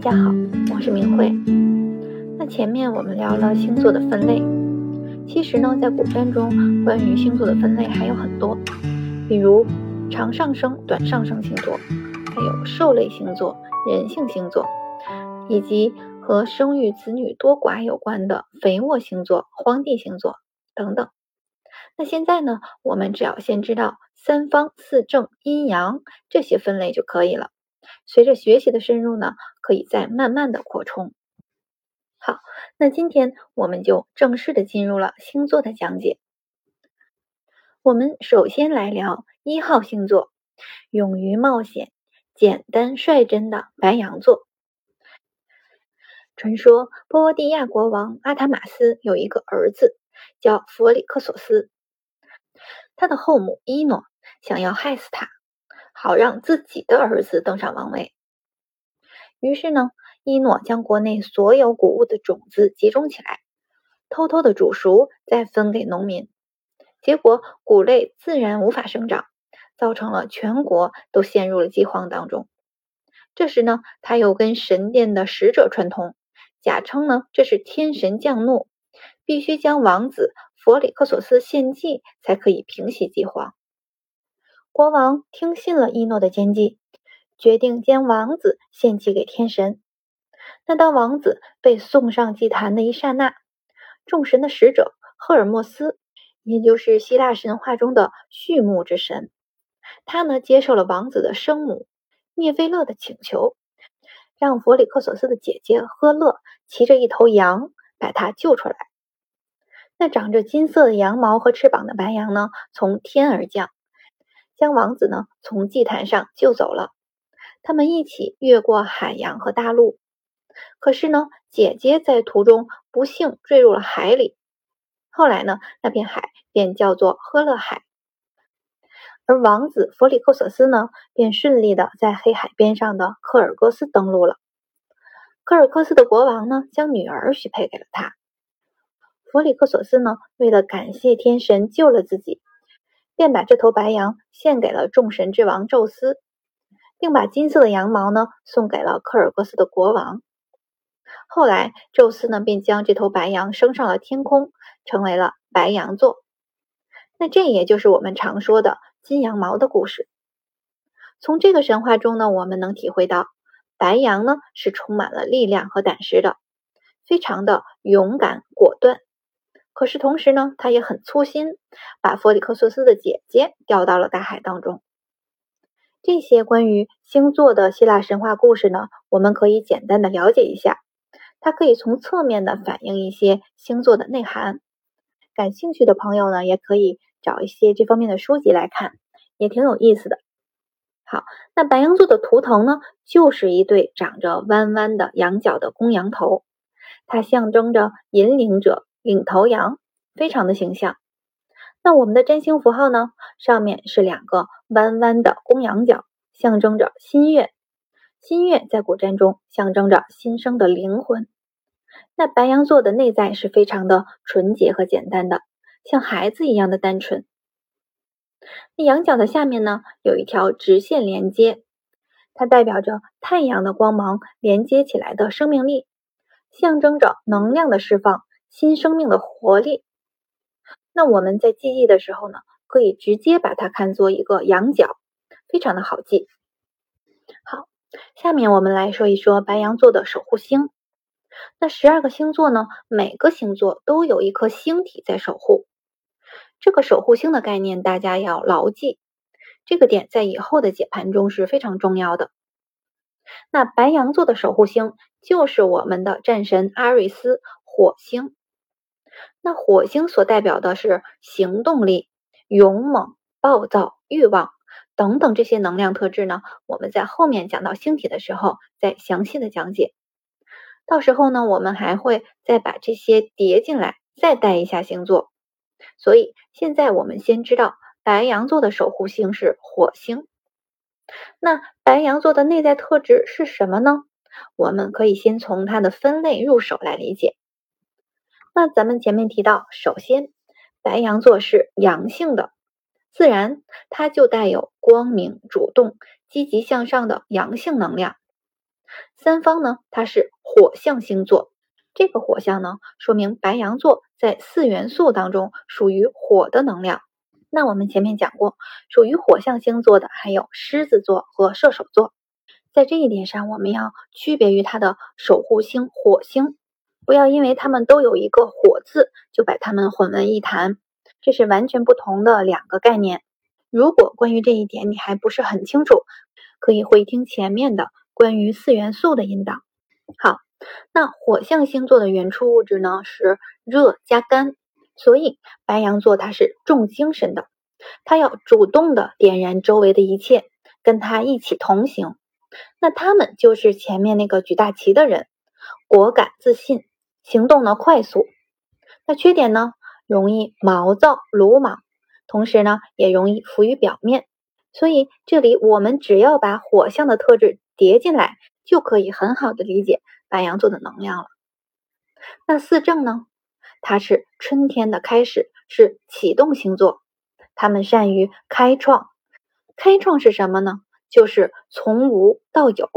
大家好，我是明慧。那前面我们聊了星座的分类，其实呢，在古占中关于星座的分类还有很多，比如长上升、短上升星座，还有兽类星座、人性星座，以及和生育子女多寡有关的肥沃星座、荒地星座等等。那现在呢，我们只要先知道三方四正、阴阳这些分类就可以了。随着学习的深入呢，可以再慢慢的扩充。好，那今天我们就正式的进入了星座的讲解。我们首先来聊一号星座，勇于冒险、简单率真的白羊座。传说波迪亚国王阿塔马斯有一个儿子叫弗里克索斯，他的后母伊诺想要害死他。好让自己的儿子登上王位。于是呢，伊诺将国内所有谷物的种子集中起来，偷偷的煮熟，再分给农民。结果谷类自然无法生长，造成了全国都陷入了饥荒当中。这时呢，他又跟神殿的使者串通，假称呢这是天神降怒，必须将王子弗里克索斯献祭，才可以平息饥荒。国王听信了伊诺的奸计，决定将王子献祭给天神。那当王子被送上祭坛的一刹那，众神的使者赫尔墨斯，也就是希腊神话中的畜牧之神，他呢接受了王子的生母涅菲勒的请求，让弗里克索斯的姐姐赫勒骑着一头羊把他救出来。那长着金色的羊毛和翅膀的白羊呢，从天而降。将王子呢从祭坛上救走了，他们一起越过海洋和大陆。可是呢，姐姐在途中不幸坠入了海里。后来呢，那片海便叫做赫勒海，而王子弗里克索斯呢，便顺利的在黑海边上的科尔戈斯登陆了。科尔戈斯的国王呢，将女儿许配给了他。弗里克索斯呢，为了感谢天神救了自己。便把这头白羊献给了众神之王宙斯，并把金色的羊毛呢送给了科尔戈斯的国王。后来，宙斯呢便将这头白羊升上了天空，成为了白羊座。那这也就是我们常说的金羊毛的故事。从这个神话中呢，我们能体会到白羊呢是充满了力量和胆识的，非常的勇敢果断。可是同时呢，他也很粗心，把弗里克索斯的姐姐掉到了大海当中。这些关于星座的希腊神话故事呢，我们可以简单的了解一下。它可以从侧面的反映一些星座的内涵。感兴趣的朋友呢，也可以找一些这方面的书籍来看，也挺有意思的。好，那白羊座的图腾呢，就是一对长着弯弯的羊角的公羊头，它象征着引领者。领头羊非常的形象。那我们的占星符号呢？上面是两个弯弯的公羊角，象征着新月。新月在古占中象征着新生的灵魂。那白羊座的内在是非常的纯洁和简单的，像孩子一样的单纯。那羊角的下面呢，有一条直线连接，它代表着太阳的光芒连接起来的生命力，象征着能量的释放。新生命的活力。那我们在记忆的时候呢，可以直接把它看作一个羊角，非常的好记。好，下面我们来说一说白羊座的守护星。那十二个星座呢，每个星座都有一颗星体在守护。这个守护星的概念大家要牢记，这个点在以后的解盘中是非常重要的。那白羊座的守护星就是我们的战神阿瑞斯，火星。那火星所代表的是行动力、勇猛、暴躁、欲望等等这些能量特质呢？我们在后面讲到星体的时候再详细的讲解。到时候呢，我们还会再把这些叠进来，再带一下星座。所以现在我们先知道白羊座的守护星是火星。那白羊座的内在特质是什么呢？我们可以先从它的分类入手来理解。那咱们前面提到，首先，白羊座是阳性的，自然它就带有光明、主动、积极向上的阳性能量。三方呢，它是火象星座。这个火象呢，说明白羊座在四元素当中属于火的能量。那我们前面讲过，属于火象星座的还有狮子座和射手座。在这一点上，我们要区别于它的守护星火星，不要因为它们都有一个火字，就把它们混为一谈，这是完全不同的两个概念。如果关于这一点你还不是很清楚，可以回听前面的关于四元素的引导。好。那火象星座的原初物质呢是热加干，所以白羊座它是重精神的，它要主动的点燃周围的一切，跟他一起同行。那他们就是前面那个举大旗的人，果敢自信，行动呢快速。那缺点呢，容易毛躁鲁莽，同时呢也容易浮于表面。所以这里我们只要把火象的特质叠进来，就可以很好的理解。白羊座的能量了，那四正呢？它是春天的开始，是启动星座，他们善于开创。开创是什么呢？就是从无到有，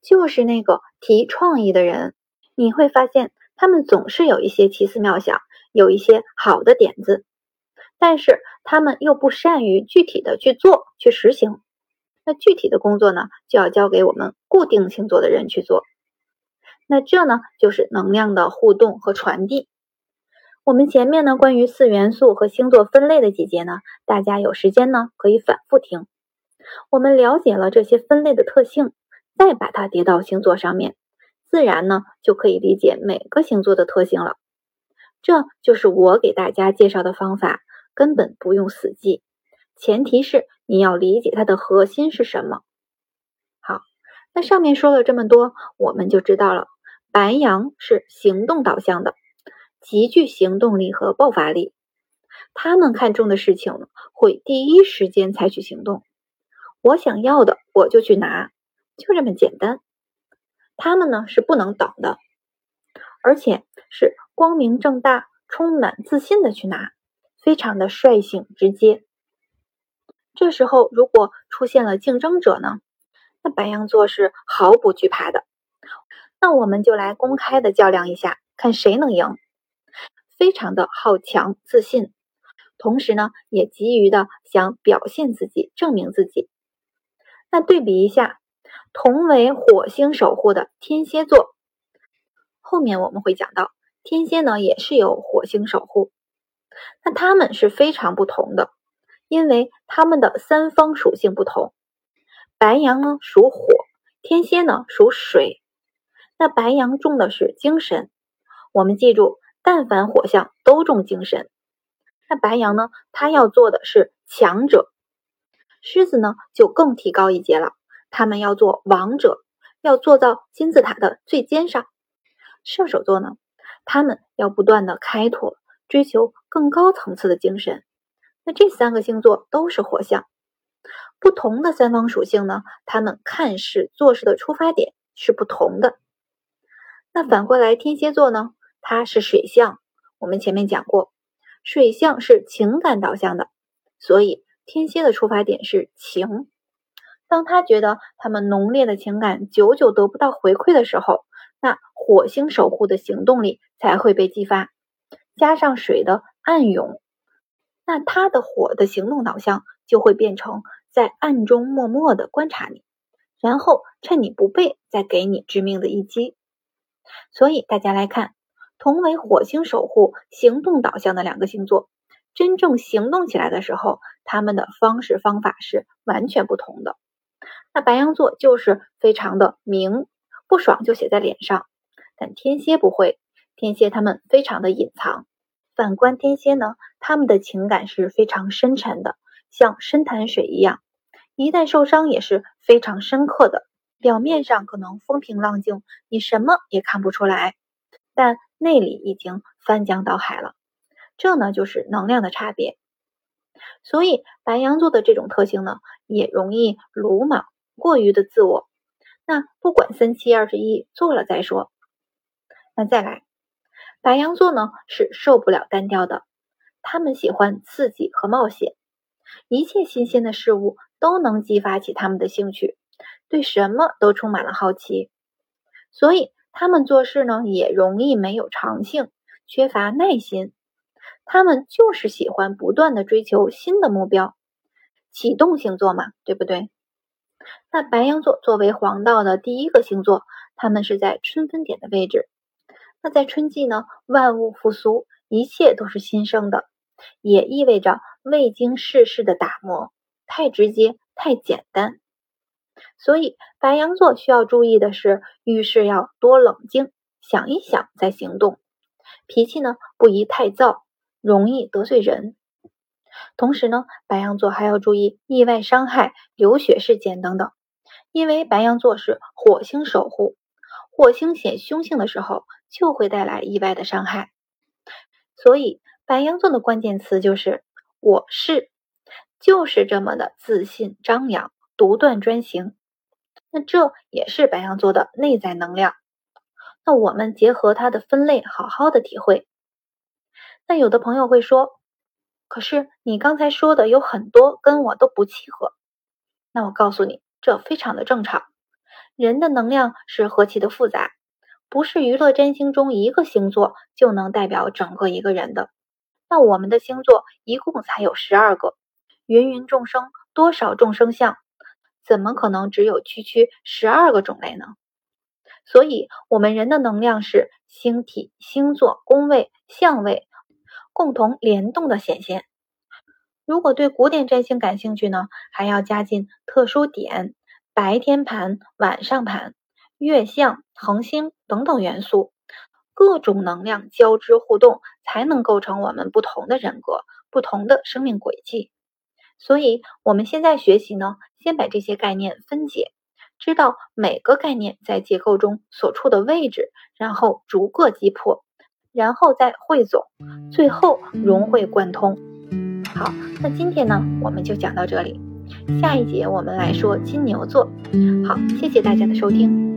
就是那个提创意的人。你会发现，他们总是有一些奇思妙想，有一些好的点子，但是他们又不善于具体的去做、去实行。那具体的工作呢，就要交给我们固定星座的人去做。那这呢，就是能量的互动和传递。我们前面呢，关于四元素和星座分类的几节呢，大家有时间呢可以反复听。我们了解了这些分类的特性，再把它叠到星座上面，自然呢就可以理解每个星座的特性了。这就是我给大家介绍的方法，根本不用死记，前提是你要理解它的核心是什么。好，那上面说了这么多，我们就知道了。白羊是行动导向的，极具行动力和爆发力。他们看重的事情，会第一时间采取行动。我想要的，我就去拿，就这么简单。他们呢是不能等的，而且是光明正大、充满自信的去拿，非常的率性直接。这时候如果出现了竞争者呢，那白羊座是毫不惧怕的。那我们就来公开的较量一下，看谁能赢。非常的好强自信，同时呢，也急于的想表现自己，证明自己。那对比一下，同为火星守护的天蝎座，后面我们会讲到，天蝎呢也是有火星守护。那他们是非常不同的，因为他们的三方属性不同。白羊呢属火，天蝎呢属水。那白羊重的是精神，我们记住，但凡火象都重精神。那白羊呢，他要做的是强者；狮子呢，就更提高一阶了，他们要做王者，要做到金字塔的最尖上。射手座呢，他们要不断的开拓，追求更高层次的精神。那这三个星座都是火象，不同的三方属性呢，他们看事做事的出发点是不同的。那反过来，天蝎座呢？它是水象。我们前面讲过，水象是情感导向的，所以天蝎的出发点是情。当他觉得他们浓烈的情感久久得不到回馈的时候，那火星守护的行动力才会被激发，加上水的暗涌，那他的火的行动导向就会变成在暗中默默的观察你，然后趁你不备再给你致命的一击。所以大家来看，同为火星守护、行动导向的两个星座，真正行动起来的时候，他们的方式方法是完全不同的。那白羊座就是非常的明，不爽就写在脸上，但天蝎不会，天蝎他们非常的隐藏。反观天蝎呢，他们的情感是非常深沉的，像深潭水一样，一旦受伤也是非常深刻的。表面上可能风平浪静，你什么也看不出来，但内里已经翻江倒海了。这呢就是能量的差别。所以白羊座的这种特性呢，也容易鲁莽、过于的自我。那不管三七二十一，做了再说。那再来，白羊座呢是受不了单调的，他们喜欢刺激和冒险，一切新鲜的事物都能激发起他们的兴趣。对什么都充满了好奇，所以他们做事呢也容易没有长性，缺乏耐心。他们就是喜欢不断的追求新的目标，启动星座嘛，对不对？那白羊座作为黄道的第一个星座，他们是在春分点的位置。那在春季呢，万物复苏，一切都是新生的，也意味着未经世事的打磨，太直接，太简单。所以白羊座需要注意的是，遇事要多冷静，想一想再行动。脾气呢，不宜太躁。容易得罪人，同时呢，白羊座还要注意意外伤害、流血事件等等，因为白羊座是火星守护，火星显凶性的时候就会带来意外的伤害。所以白羊座的关键词就是“我是”，就是这么的自信张扬、独断专行。那这也是白羊座的内在能量。那我们结合它的分类，好好的体会。那有的朋友会说：“可是你刚才说的有很多跟我都不契合。”那我告诉你，这非常的正常。人的能量是何其的复杂，不是娱乐占星中一个星座就能代表整个一个人的。那我们的星座一共才有十二个，芸芸众生，多少众生相，怎么可能只有区区十二个种类呢？所以，我们人的能量是星体、星座、宫位、相位。共同联动的显现。如果对古典占星感兴趣呢，还要加进特殊点、白天盘、晚上盘、月相、恒星等等元素，各种能量交织互动，才能构成我们不同的人格、不同的生命轨迹。所以，我们现在学习呢，先把这些概念分解，知道每个概念在结构中所处的位置，然后逐个击破。然后再汇总最后融会贯通。好那今天呢我们就讲到这里。下一节我们来说金牛座。好谢谢大家的收听。